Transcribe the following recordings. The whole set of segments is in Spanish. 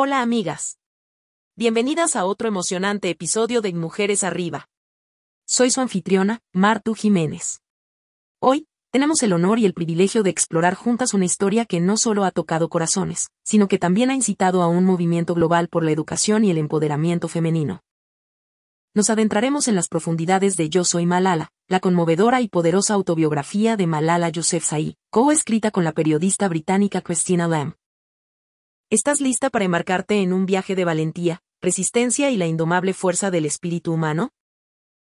Hola amigas. Bienvenidas a otro emocionante episodio de Mujeres Arriba. Soy su anfitriona, Martu Jiménez. Hoy, tenemos el honor y el privilegio de explorar juntas una historia que no solo ha tocado corazones, sino que también ha incitado a un movimiento global por la educación y el empoderamiento femenino. Nos adentraremos en las profundidades de Yo Soy Malala, la conmovedora y poderosa autobiografía de Malala Yousafzai, coescrita con la periodista británica Christina Lamb. ¿Estás lista para embarcarte en un viaje de valentía, resistencia y la indomable fuerza del espíritu humano?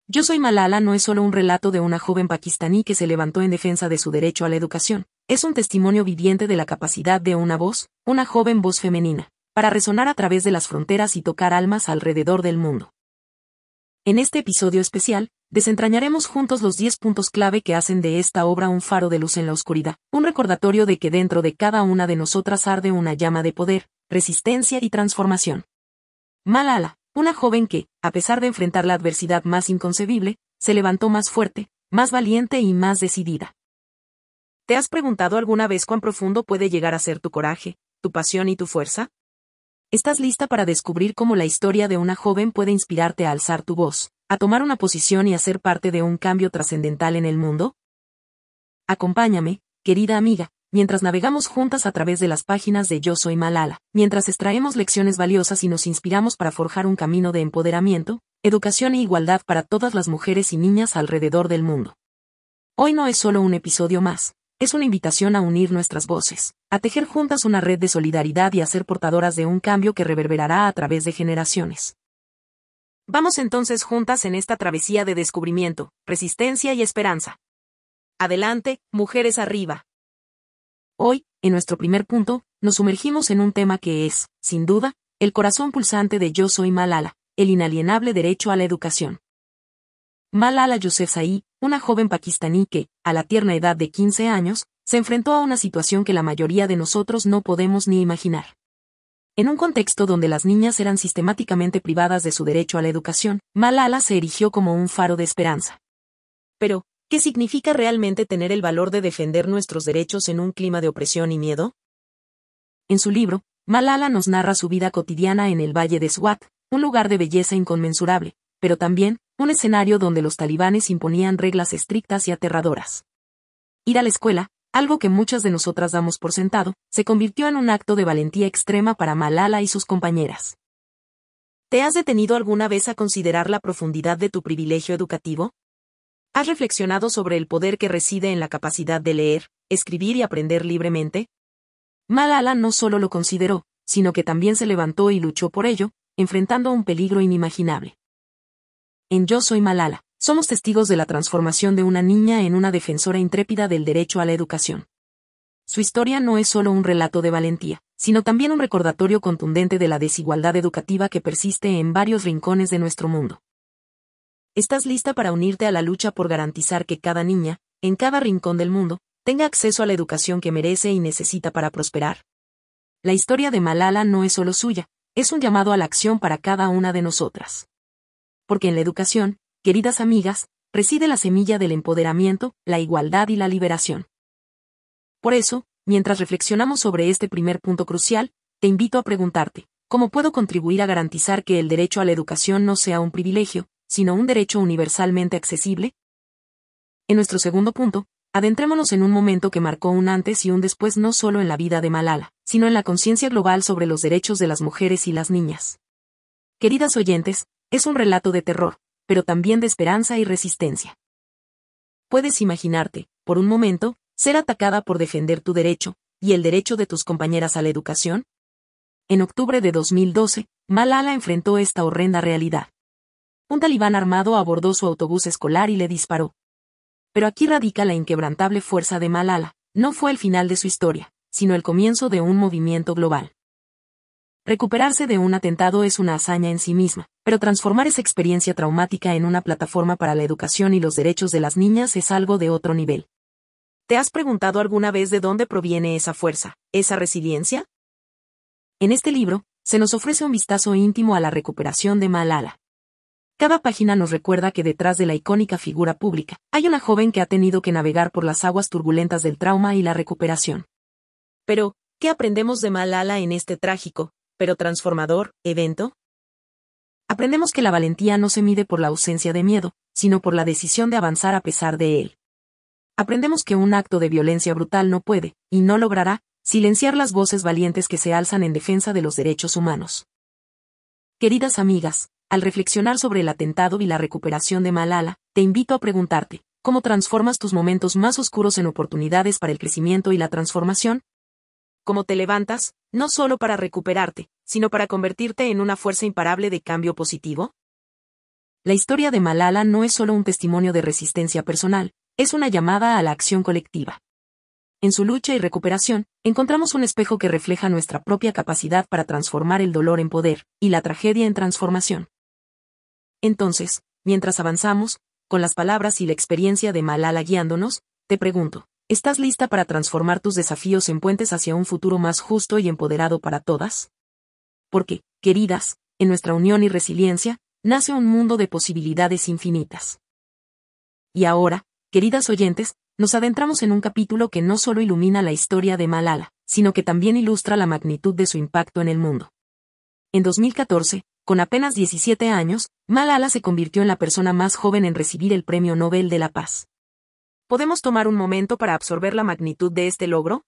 Yo soy Malala no es solo un relato de una joven pakistaní que se levantó en defensa de su derecho a la educación, es un testimonio viviente de la capacidad de una voz, una joven voz femenina, para resonar a través de las fronteras y tocar almas alrededor del mundo. En este episodio especial, desentrañaremos juntos los 10 puntos clave que hacen de esta obra un faro de luz en la oscuridad, un recordatorio de que dentro de cada una de nosotras arde una llama de poder, resistencia y transformación. Malala, una joven que, a pesar de enfrentar la adversidad más inconcebible, se levantó más fuerte, más valiente y más decidida. ¿Te has preguntado alguna vez cuán profundo puede llegar a ser tu coraje, tu pasión y tu fuerza? ¿Estás lista para descubrir cómo la historia de una joven puede inspirarte a alzar tu voz, a tomar una posición y a ser parte de un cambio trascendental en el mundo? Acompáñame, querida amiga, mientras navegamos juntas a través de las páginas de Yo Soy Malala, mientras extraemos lecciones valiosas y nos inspiramos para forjar un camino de empoderamiento, educación e igualdad para todas las mujeres y niñas alrededor del mundo. Hoy no es solo un episodio más, es una invitación a unir nuestras voces, a tejer juntas una red de solidaridad y a ser portadoras de un cambio que reverberará a través de generaciones. Vamos entonces juntas en esta travesía de descubrimiento, resistencia y esperanza. Adelante, mujeres arriba. Hoy, en nuestro primer punto, nos sumergimos en un tema que es, sin duda, el corazón pulsante de Yo Soy Malala, el inalienable derecho a la educación. Malala Yousafzai, una joven pakistaní que, a la tierna edad de 15 años, se enfrentó a una situación que la mayoría de nosotros no podemos ni imaginar. En un contexto donde las niñas eran sistemáticamente privadas de su derecho a la educación, Malala se erigió como un faro de esperanza. Pero, ¿qué significa realmente tener el valor de defender nuestros derechos en un clima de opresión y miedo? En su libro, Malala nos narra su vida cotidiana en el Valle de Swat, un lugar de belleza inconmensurable, pero también, un escenario donde los talibanes imponían reglas estrictas y aterradoras. Ir a la escuela, algo que muchas de nosotras damos por sentado, se convirtió en un acto de valentía extrema para Malala y sus compañeras. ¿Te has detenido alguna vez a considerar la profundidad de tu privilegio educativo? ¿Has reflexionado sobre el poder que reside en la capacidad de leer, escribir y aprender libremente? Malala no solo lo consideró, sino que también se levantó y luchó por ello, enfrentando un peligro inimaginable. En Yo Soy Malala, somos testigos de la transformación de una niña en una defensora intrépida del derecho a la educación. Su historia no es solo un relato de valentía, sino también un recordatorio contundente de la desigualdad educativa que persiste en varios rincones de nuestro mundo. ¿Estás lista para unirte a la lucha por garantizar que cada niña, en cada rincón del mundo, tenga acceso a la educación que merece y necesita para prosperar? La historia de Malala no es solo suya, es un llamado a la acción para cada una de nosotras. Porque en la educación, queridas amigas, reside la semilla del empoderamiento, la igualdad y la liberación. Por eso, mientras reflexionamos sobre este primer punto crucial, te invito a preguntarte, ¿cómo puedo contribuir a garantizar que el derecho a la educación no sea un privilegio, sino un derecho universalmente accesible? En nuestro segundo punto, adentrémonos en un momento que marcó un antes y un después no solo en la vida de Malala, sino en la conciencia global sobre los derechos de las mujeres y las niñas. Queridas oyentes, es un relato de terror, pero también de esperanza y resistencia. Puedes imaginarte, por un momento, ser atacada por defender tu derecho, y el derecho de tus compañeras a la educación? En octubre de 2012, Malala enfrentó esta horrenda realidad. Un talibán armado abordó su autobús escolar y le disparó. Pero aquí radica la inquebrantable fuerza de Malala, no fue el final de su historia, sino el comienzo de un movimiento global. Recuperarse de un atentado es una hazaña en sí misma, pero transformar esa experiencia traumática en una plataforma para la educación y los derechos de las niñas es algo de otro nivel. ¿Te has preguntado alguna vez de dónde proviene esa fuerza, esa resiliencia? En este libro, se nos ofrece un vistazo íntimo a la recuperación de Malala. Cada página nos recuerda que detrás de la icónica figura pública, hay una joven que ha tenido que navegar por las aguas turbulentas del trauma y la recuperación. Pero, ¿qué aprendemos de Malala en este trágico, pero transformador, evento? Aprendemos que la valentía no se mide por la ausencia de miedo, sino por la decisión de avanzar a pesar de él. Aprendemos que un acto de violencia brutal no puede, y no logrará, silenciar las voces valientes que se alzan en defensa de los derechos humanos. Queridas amigas, al reflexionar sobre el atentado y la recuperación de Malala, te invito a preguntarte, ¿cómo transformas tus momentos más oscuros en oportunidades para el crecimiento y la transformación? ¿Cómo te levantas, no solo para recuperarte, sino para convertirte en una fuerza imparable de cambio positivo? La historia de Malala no es solo un testimonio de resistencia personal, es una llamada a la acción colectiva. En su lucha y recuperación, encontramos un espejo que refleja nuestra propia capacidad para transformar el dolor en poder, y la tragedia en transformación. Entonces, mientras avanzamos, con las palabras y la experiencia de Malala guiándonos, te pregunto, ¿estás lista para transformar tus desafíos en puentes hacia un futuro más justo y empoderado para todas? Porque, queridas, en nuestra unión y resiliencia, nace un mundo de posibilidades infinitas. Y ahora, queridas oyentes, nos adentramos en un capítulo que no solo ilumina la historia de Malala, sino que también ilustra la magnitud de su impacto en el mundo. En 2014, con apenas 17 años, Malala se convirtió en la persona más joven en recibir el Premio Nobel de la Paz. ¿Podemos tomar un momento para absorber la magnitud de este logro?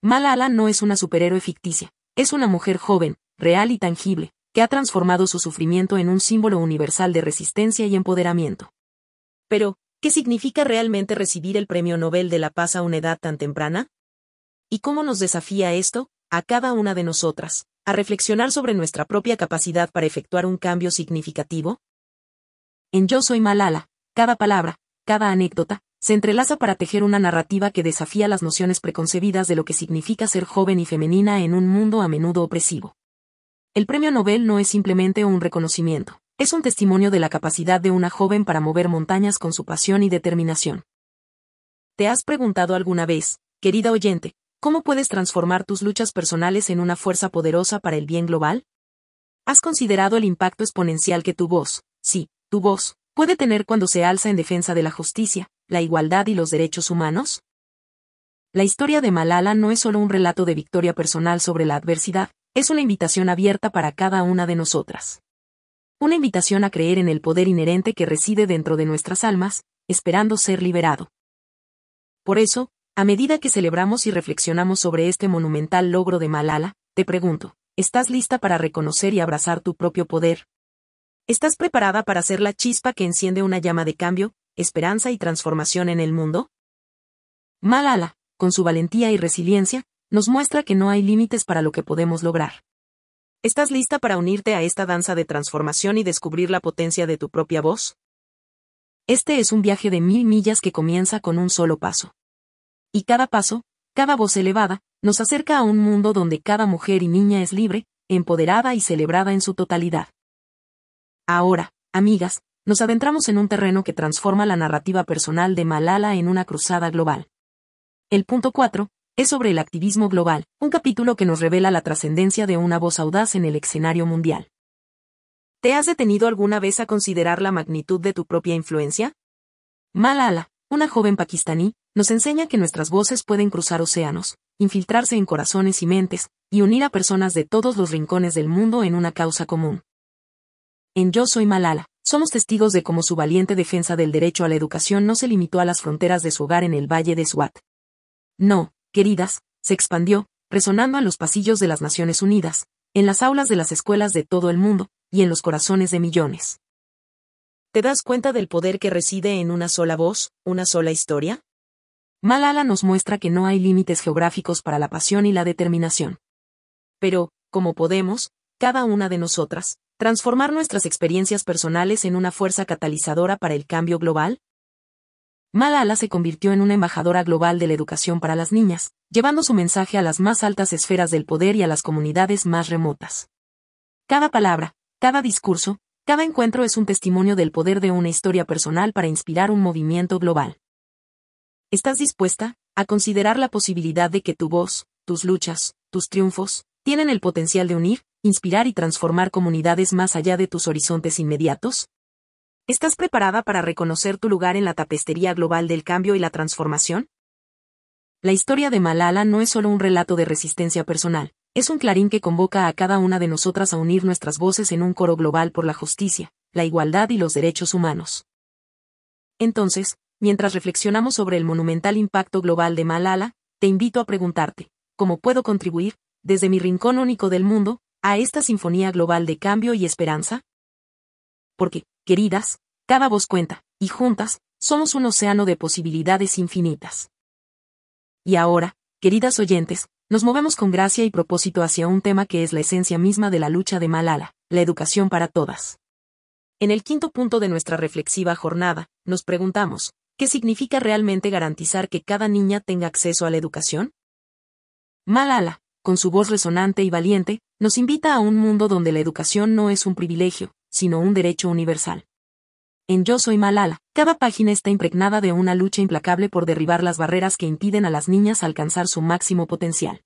Malala no es una superhéroe ficticia, es una mujer joven, real y tangible, que ha transformado su sufrimiento en un símbolo universal de resistencia y empoderamiento. Pero, ¿qué significa realmente recibir el Premio Nobel de la Paz a una edad tan temprana? ¿Y cómo nos desafía esto, a cada una de nosotras, a reflexionar sobre nuestra propia capacidad para efectuar un cambio significativo? En Yo Soy Malala, cada palabra, cada anécdota, se entrelaza para tejer una narrativa que desafía las nociones preconcebidas de lo que significa ser joven y femenina en un mundo a menudo opresivo. El premio Nobel no es simplemente un reconocimiento, es un testimonio de la capacidad de una joven para mover montañas con su pasión y determinación. ¿Te has preguntado alguna vez, querida oyente, cómo puedes transformar tus luchas personales en una fuerza poderosa para el bien global? ¿Has considerado el impacto exponencial que tu voz, sí, tu voz, puede tener cuando se alza en defensa de la justicia, la igualdad y los derechos humanos? La historia de Malala no es solo un relato de victoria personal sobre la adversidad, es una invitación abierta para cada una de nosotras. Una invitación a creer en el poder inherente que reside dentro de nuestras almas, esperando ser liberado. Por eso, a medida que celebramos y reflexionamos sobre este monumental logro de Malala, te pregunto, ¿estás lista para reconocer y abrazar tu propio poder? ¿Estás preparada para ser la chispa que enciende una llama de cambio, esperanza y transformación en el mundo? Malala, con su valentía y resiliencia, nos muestra que no hay límites para lo que podemos lograr. ¿Estás lista para unirte a esta danza de transformación y descubrir la potencia de tu propia voz? Este es un viaje de mil millas que comienza con un solo paso. Y cada paso, cada voz elevada, nos acerca a un mundo donde cada mujer y niña es libre, empoderada y celebrada en su totalidad. Ahora, amigas, nos adentramos en un terreno que transforma la narrativa personal de Malala en una cruzada global. El punto 4 es sobre el activismo global, un capítulo que nos revela la trascendencia de una voz audaz en el escenario mundial. ¿Te has detenido alguna vez a considerar la magnitud de tu propia influencia? Malala, una joven pakistaní, nos enseña que nuestras voces pueden cruzar océanos, infiltrarse en corazones y mentes, y unir a personas de todos los rincones del mundo en una causa común. En Yo Soy Malala, somos testigos de cómo su valiente defensa del derecho a la educación no se limitó a las fronteras de su hogar en el Valle de Swat. No, queridas, se expandió, resonando en los pasillos de las Naciones Unidas, en las aulas de las escuelas de todo el mundo, y en los corazones de millones. ¿Te das cuenta del poder que reside en una sola voz, una sola historia? Malala nos muestra que no hay límites geográficos para la pasión y la determinación. Pero, como podemos, cada una de nosotras, transformar nuestras experiencias personales en una fuerza catalizadora para el cambio global? Malala se convirtió en una embajadora global de la educación para las niñas, llevando su mensaje a las más altas esferas del poder y a las comunidades más remotas. Cada palabra, cada discurso, cada encuentro es un testimonio del poder de una historia personal para inspirar un movimiento global. ¿Estás dispuesta a considerar la posibilidad de que tu voz, tus luchas, tus triunfos, tienen el potencial de unir, inspirar y transformar comunidades más allá de tus horizontes inmediatos? ¿Estás preparada para reconocer tu lugar en la tapestería global del cambio y la transformación? La historia de Malala no es solo un relato de resistencia personal, es un clarín que convoca a cada una de nosotras a unir nuestras voces en un coro global por la justicia, la igualdad y los derechos humanos. Entonces, mientras reflexionamos sobre el monumental impacto global de Malala, te invito a preguntarte, ¿cómo puedo contribuir, desde mi rincón único del mundo, a esta sinfonía global de cambio y esperanza? Porque, queridas, cada voz cuenta, y juntas, somos un océano de posibilidades infinitas. Y ahora, queridas oyentes, nos movemos con gracia y propósito hacia un tema que es la esencia misma de la lucha de Malala, la educación para todas. En el quinto punto de nuestra reflexiva jornada, nos preguntamos, ¿qué significa realmente garantizar que cada niña tenga acceso a la educación? Malala, con su voz resonante y valiente, nos invita a un mundo donde la educación no es un privilegio, sino un derecho universal. En Yo Soy Malala, cada página está impregnada de una lucha implacable por derribar las barreras que impiden a las niñas alcanzar su máximo potencial.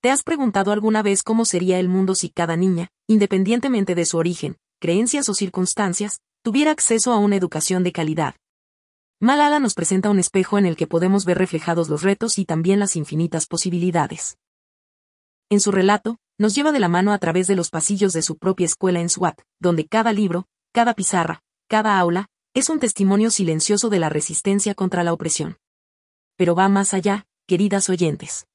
¿Te has preguntado alguna vez cómo sería el mundo si cada niña, independientemente de su origen, creencias o circunstancias, tuviera acceso a una educación de calidad? Malala nos presenta un espejo en el que podemos ver reflejados los retos y también las infinitas posibilidades. En su relato, nos lleva de la mano a través de los pasillos de su propia escuela en Swat, donde cada libro, cada pizarra, cada aula, es un testimonio silencioso de la resistencia contra la opresión. Pero va más allá, queridas oyentes.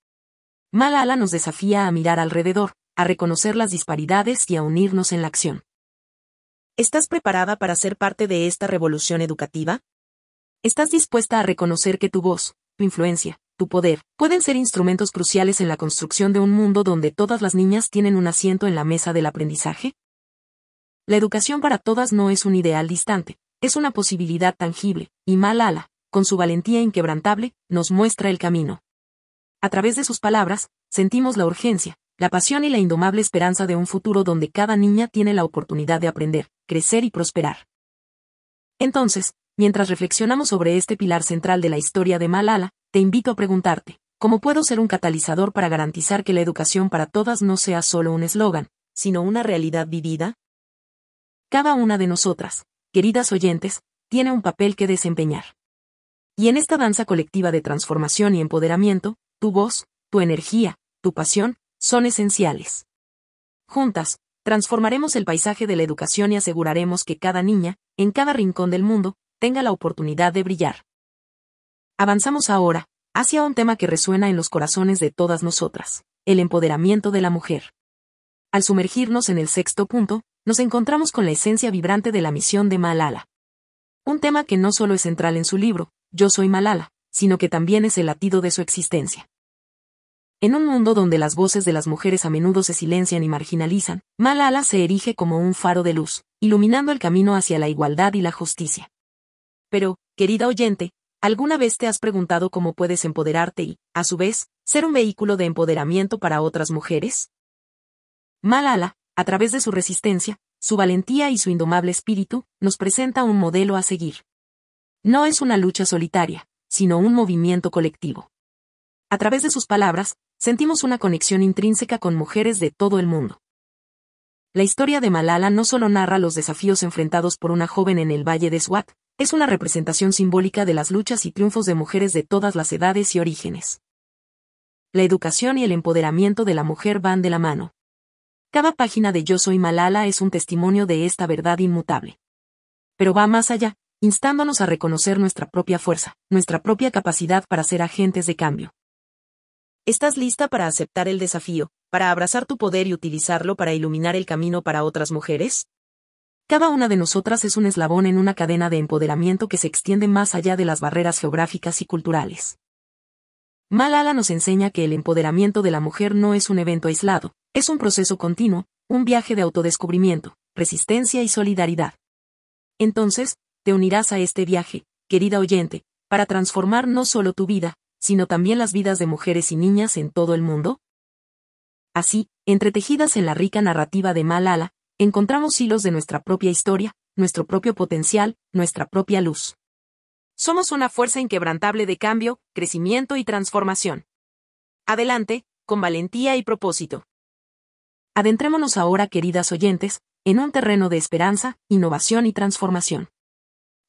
Malala nos desafía a mirar alrededor, a reconocer las disparidades y a unirnos en la acción. ¿Estás preparada para ser parte de esta revolución educativa? ¿Estás dispuesta a reconocer que tu voz, tu influencia, tu poder, pueden ser instrumentos cruciales en la construcción de un mundo donde todas las niñas tienen un asiento en la mesa del aprendizaje? La educación para todas no es un ideal distante, es una posibilidad tangible, y Malala, con su valentía inquebrantable, nos muestra el camino. A través de sus palabras, sentimos la urgencia, la pasión y la indomable esperanza de un futuro donde cada niña tiene la oportunidad de aprender, crecer y prosperar. Entonces, mientras reflexionamos sobre este pilar central de la historia de Malala, te invito a preguntarte, ¿cómo puedo ser un catalizador para garantizar que la educación para todas no sea solo un eslogan, sino una realidad vivida? Cada una de nosotras, queridas oyentes, tiene un papel que desempeñar. Y en esta danza colectiva de transformación y empoderamiento, tu voz, tu energía, tu pasión, son esenciales. Juntas, transformaremos el paisaje de la educación y aseguraremos que cada niña, en cada rincón del mundo, tenga la oportunidad de brillar. Avanzamos ahora, hacia un tema que resuena en los corazones de todas nosotras, el empoderamiento de la mujer. Al sumergirnos en el sexto punto, nos encontramos con la esencia vibrante de la misión de Malala. Un tema que no solo es central en su libro, Yo soy Malala, sino que también es el latido de su existencia. En un mundo donde las voces de las mujeres a menudo se silencian y marginalizan, Malala se erige como un faro de luz, iluminando el camino hacia la igualdad y la justicia. Pero, querida oyente, ¿Alguna vez te has preguntado cómo puedes empoderarte y, a su vez, ser un vehículo de empoderamiento para otras mujeres? Malala, a través de su resistencia, su valentía y su indomable espíritu, nos presenta un modelo a seguir. No es una lucha solitaria, sino un movimiento colectivo. A través de sus palabras, sentimos una conexión intrínseca con mujeres de todo el mundo. La historia de Malala no solo narra los desafíos enfrentados por una joven en el Valle de Swat, es una representación simbólica de las luchas y triunfos de mujeres de todas las edades y orígenes. La educación y el empoderamiento de la mujer van de la mano. Cada página de Yo Soy Malala es un testimonio de esta verdad inmutable. Pero va más allá, instándonos a reconocer nuestra propia fuerza, nuestra propia capacidad para ser agentes de cambio. ¿Estás lista para aceptar el desafío, para abrazar tu poder y utilizarlo para iluminar el camino para otras mujeres? Cada una de nosotras es un eslabón en una cadena de empoderamiento que se extiende más allá de las barreras geográficas y culturales. Malala nos enseña que el empoderamiento de la mujer no es un evento aislado, es un proceso continuo, un viaje de autodescubrimiento, resistencia y solidaridad. Entonces, te unirás a este viaje, querida oyente, para transformar no solo tu vida, sino también las vidas de mujeres y niñas en todo el mundo? Así, entretejidas en la rica narrativa de Malala, encontramos hilos de nuestra propia historia, nuestro propio potencial, nuestra propia luz. Somos una fuerza inquebrantable de cambio, crecimiento y transformación. Adelante, con valentía y propósito. Adentrémonos ahora, queridas oyentes, en un terreno de esperanza, innovación y transformación.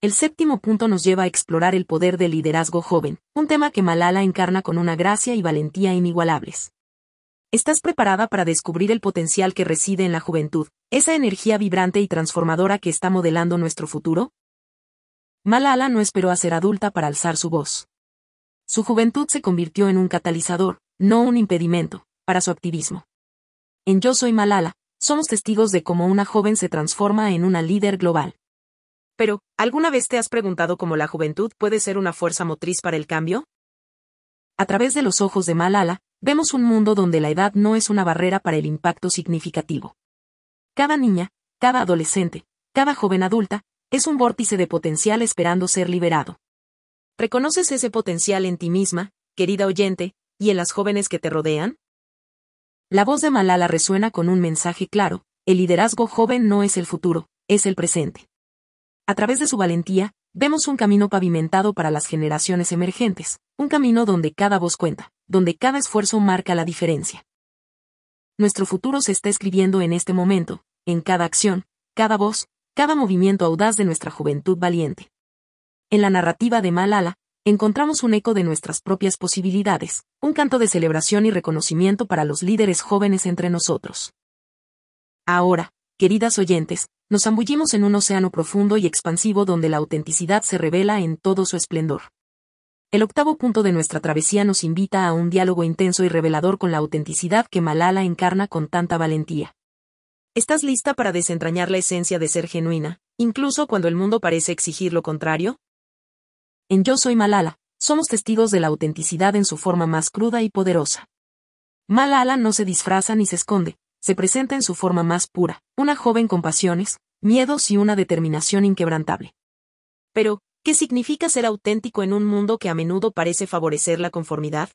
El séptimo punto nos lleva a explorar el poder del liderazgo joven, un tema que Malala encarna con una gracia y valentía inigualables. ¿Estás preparada para descubrir el potencial que reside en la juventud, esa energía vibrante y transformadora que está modelando nuestro futuro? Malala no esperó a ser adulta para alzar su voz. Su juventud se convirtió en un catalizador, no un impedimento, para su activismo. En Yo Soy Malala, somos testigos de cómo una joven se transforma en una líder global. Pero, ¿alguna vez te has preguntado cómo la juventud puede ser una fuerza motriz para el cambio? A través de los ojos de Malala, vemos un mundo donde la edad no es una barrera para el impacto significativo. Cada niña, cada adolescente, cada joven adulta, es un vórtice de potencial esperando ser liberado. ¿Reconoces ese potencial en ti misma, querida oyente, y en las jóvenes que te rodean? La voz de Malala resuena con un mensaje claro, el liderazgo joven no es el futuro, es el presente. A través de su valentía, vemos un camino pavimentado para las generaciones emergentes, un camino donde cada voz cuenta, donde cada esfuerzo marca la diferencia. Nuestro futuro se está escribiendo en este momento, en cada acción, cada voz, cada movimiento audaz de nuestra juventud valiente. En la narrativa de Malala, encontramos un eco de nuestras propias posibilidades, un canto de celebración y reconocimiento para los líderes jóvenes entre nosotros. Ahora, queridas oyentes, nos zambullimos en un océano profundo y expansivo donde la autenticidad se revela en todo su esplendor. El octavo punto de nuestra travesía nos invita a un diálogo intenso y revelador con la autenticidad que Malala encarna con tanta valentía. ¿Estás lista para desentrañar la esencia de ser genuina, incluso cuando el mundo parece exigir lo contrario? En Yo Soy Malala, somos testigos de la autenticidad en su forma más cruda y poderosa. Malala no se disfraza ni se esconde, se presenta en su forma más pura, una joven con pasiones, miedos y una determinación inquebrantable. Pero, ¿qué significa ser auténtico en un mundo que a menudo parece favorecer la conformidad?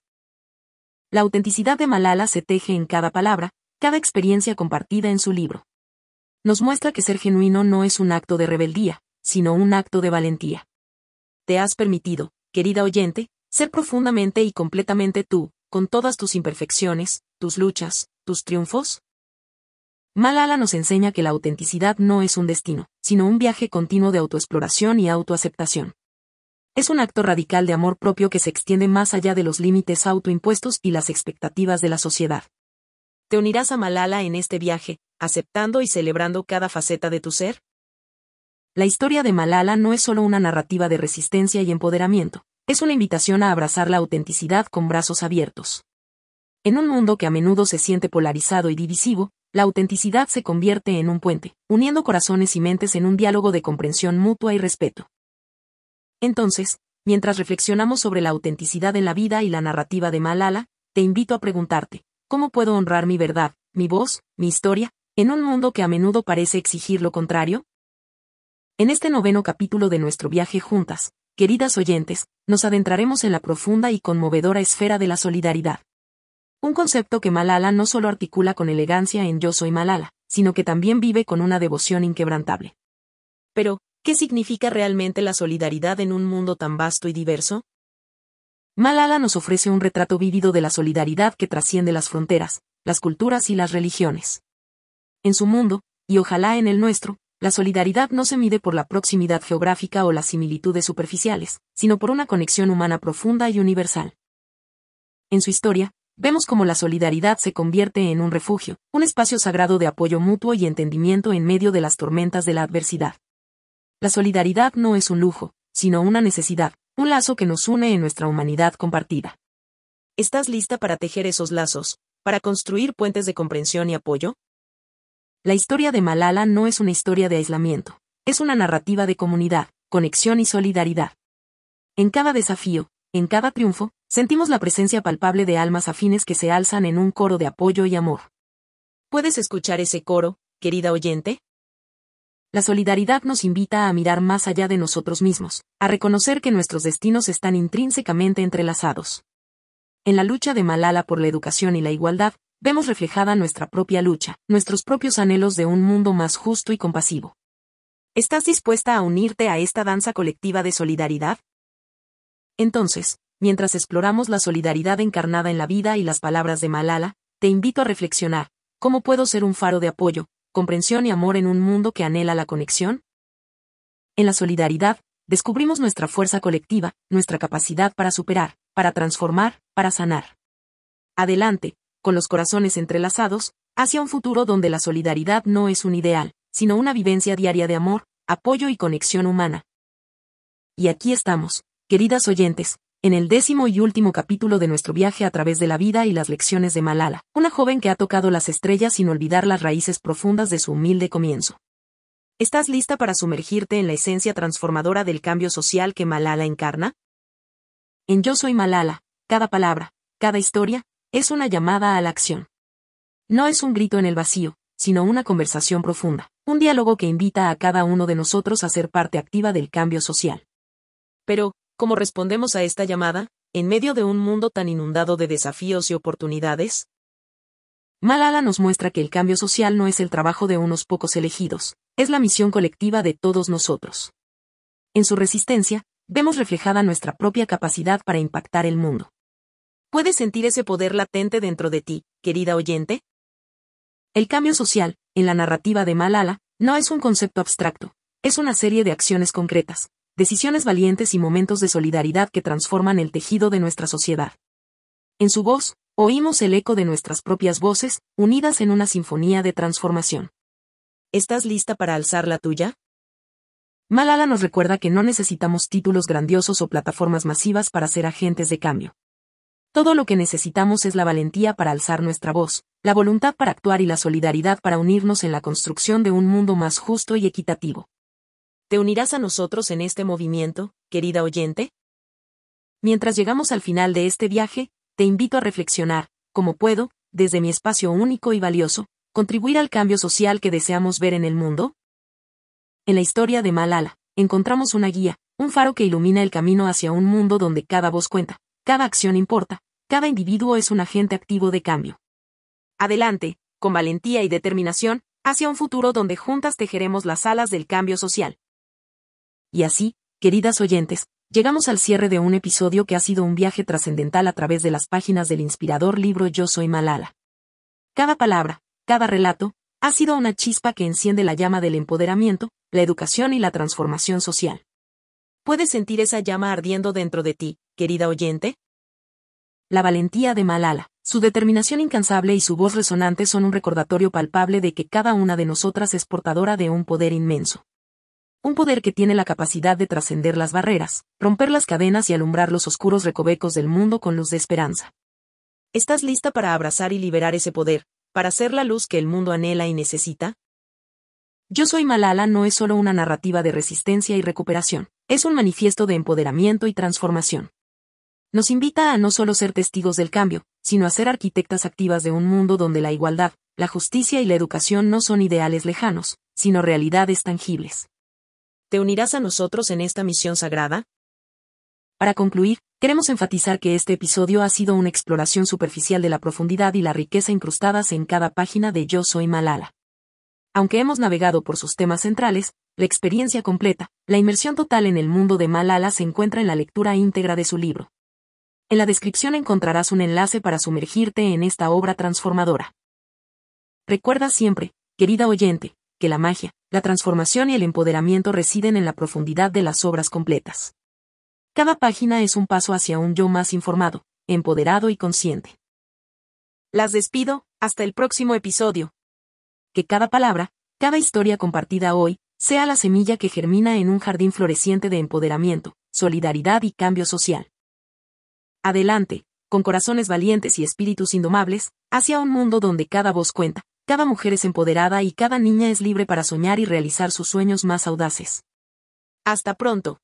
La autenticidad de Malala se teje en cada palabra, cada experiencia compartida en su libro. Nos muestra que ser genuino no es un acto de rebeldía, sino un acto de valentía te has permitido, querida oyente, ser profundamente y completamente tú, con todas tus imperfecciones, tus luchas, tus triunfos? Malala nos enseña que la autenticidad no es un destino, sino un viaje continuo de autoexploración y autoaceptación. Es un acto radical de amor propio que se extiende más allá de los límites autoimpuestos y las expectativas de la sociedad. ¿Te unirás a Malala en este viaje, aceptando y celebrando cada faceta de tu ser? La historia de Malala no es solo una narrativa de resistencia y empoderamiento, es una invitación a abrazar la autenticidad con brazos abiertos. En un mundo que a menudo se siente polarizado y divisivo, la autenticidad se convierte en un puente, uniendo corazones y mentes en un diálogo de comprensión mutua y respeto. Entonces, mientras reflexionamos sobre la autenticidad en la vida y la narrativa de Malala, te invito a preguntarte, ¿cómo puedo honrar mi verdad, mi voz, mi historia, en un mundo que a menudo parece exigir lo contrario? En este noveno capítulo de nuestro viaje juntas, queridas oyentes, nos adentraremos en la profunda y conmovedora esfera de la solidaridad. Un concepto que Malala no solo articula con elegancia en Yo soy Malala, sino que también vive con una devoción inquebrantable. Pero, ¿qué significa realmente la solidaridad en un mundo tan vasto y diverso? Malala nos ofrece un retrato vívido de la solidaridad que trasciende las fronteras, las culturas y las religiones. En su mundo, y ojalá en el nuestro, la solidaridad no se mide por la proximidad geográfica o las similitudes superficiales, sino por una conexión humana profunda y universal. En su historia, vemos cómo la solidaridad se convierte en un refugio, un espacio sagrado de apoyo mutuo y entendimiento en medio de las tormentas de la adversidad. La solidaridad no es un lujo, sino una necesidad, un lazo que nos une en nuestra humanidad compartida. ¿Estás lista para tejer esos lazos, para construir puentes de comprensión y apoyo? La historia de Malala no es una historia de aislamiento, es una narrativa de comunidad, conexión y solidaridad. En cada desafío, en cada triunfo, sentimos la presencia palpable de almas afines que se alzan en un coro de apoyo y amor. ¿Puedes escuchar ese coro, querida oyente? La solidaridad nos invita a mirar más allá de nosotros mismos, a reconocer que nuestros destinos están intrínsecamente entrelazados. En la lucha de Malala por la educación y la igualdad, vemos reflejada nuestra propia lucha, nuestros propios anhelos de un mundo más justo y compasivo. ¿Estás dispuesta a unirte a esta danza colectiva de solidaridad? Entonces, mientras exploramos la solidaridad encarnada en la vida y las palabras de Malala, te invito a reflexionar, ¿cómo puedo ser un faro de apoyo, comprensión y amor en un mundo que anhela la conexión? En la solidaridad, descubrimos nuestra fuerza colectiva, nuestra capacidad para superar, para transformar, para sanar. Adelante, con los corazones entrelazados, hacia un futuro donde la solidaridad no es un ideal, sino una vivencia diaria de amor, apoyo y conexión humana. Y aquí estamos, queridas oyentes, en el décimo y último capítulo de nuestro viaje a través de la vida y las lecciones de Malala, una joven que ha tocado las estrellas sin olvidar las raíces profundas de su humilde comienzo. ¿Estás lista para sumergirte en la esencia transformadora del cambio social que Malala encarna? En Yo Soy Malala, cada palabra, cada historia, es una llamada a la acción. No es un grito en el vacío, sino una conversación profunda, un diálogo que invita a cada uno de nosotros a ser parte activa del cambio social. Pero, ¿cómo respondemos a esta llamada, en medio de un mundo tan inundado de desafíos y oportunidades? Malala nos muestra que el cambio social no es el trabajo de unos pocos elegidos, es la misión colectiva de todos nosotros. En su resistencia, vemos reflejada nuestra propia capacidad para impactar el mundo. ¿Puedes sentir ese poder latente dentro de ti, querida oyente? El cambio social, en la narrativa de Malala, no es un concepto abstracto, es una serie de acciones concretas, decisiones valientes y momentos de solidaridad que transforman el tejido de nuestra sociedad. En su voz, oímos el eco de nuestras propias voces, unidas en una sinfonía de transformación. ¿Estás lista para alzar la tuya? Malala nos recuerda que no necesitamos títulos grandiosos o plataformas masivas para ser agentes de cambio. Todo lo que necesitamos es la valentía para alzar nuestra voz, la voluntad para actuar y la solidaridad para unirnos en la construcción de un mundo más justo y equitativo. ¿Te unirás a nosotros en este movimiento, querida oyente? Mientras llegamos al final de este viaje, te invito a reflexionar, como puedo, desde mi espacio único y valioso, contribuir al cambio social que deseamos ver en el mundo? En la historia de Malala, encontramos una guía, un faro que ilumina el camino hacia un mundo donde cada voz cuenta, cada acción importa, cada individuo es un agente activo de cambio. Adelante, con valentía y determinación, hacia un futuro donde juntas tejeremos las alas del cambio social. Y así, queridas oyentes, llegamos al cierre de un episodio que ha sido un viaje trascendental a través de las páginas del inspirador libro Yo Soy Malala. Cada palabra, cada relato, ha sido una chispa que enciende la llama del empoderamiento, la educación y la transformación social. ¿Puedes sentir esa llama ardiendo dentro de ti, querida oyente? La valentía de Malala, su determinación incansable y su voz resonante son un recordatorio palpable de que cada una de nosotras es portadora de un poder inmenso. Un poder que tiene la capacidad de trascender las barreras, romper las cadenas y alumbrar los oscuros recovecos del mundo con luz de esperanza. ¿Estás lista para abrazar y liberar ese poder, para ser la luz que el mundo anhela y necesita? Yo soy Malala no es solo una narrativa de resistencia y recuperación, es un manifiesto de empoderamiento y transformación. Nos invita a no solo ser testigos del cambio, sino a ser arquitectas activas de un mundo donde la igualdad, la justicia y la educación no son ideales lejanos, sino realidades tangibles. ¿Te unirás a nosotros en esta misión sagrada? Para concluir, queremos enfatizar que este episodio ha sido una exploración superficial de la profundidad y la riqueza incrustadas en cada página de Yo Soy Malala. Aunque hemos navegado por sus temas centrales, la experiencia completa, la inmersión total en el mundo de Malala se encuentra en la lectura íntegra de su libro. En la descripción encontrarás un enlace para sumergirte en esta obra transformadora. Recuerda siempre, querida oyente, que la magia, la transformación y el empoderamiento residen en la profundidad de las obras completas. Cada página es un paso hacia un yo más informado, empoderado y consciente. Las despido, hasta el próximo episodio que cada palabra, cada historia compartida hoy, sea la semilla que germina en un jardín floreciente de empoderamiento, solidaridad y cambio social. Adelante, con corazones valientes y espíritus indomables, hacia un mundo donde cada voz cuenta, cada mujer es empoderada y cada niña es libre para soñar y realizar sus sueños más audaces. Hasta pronto.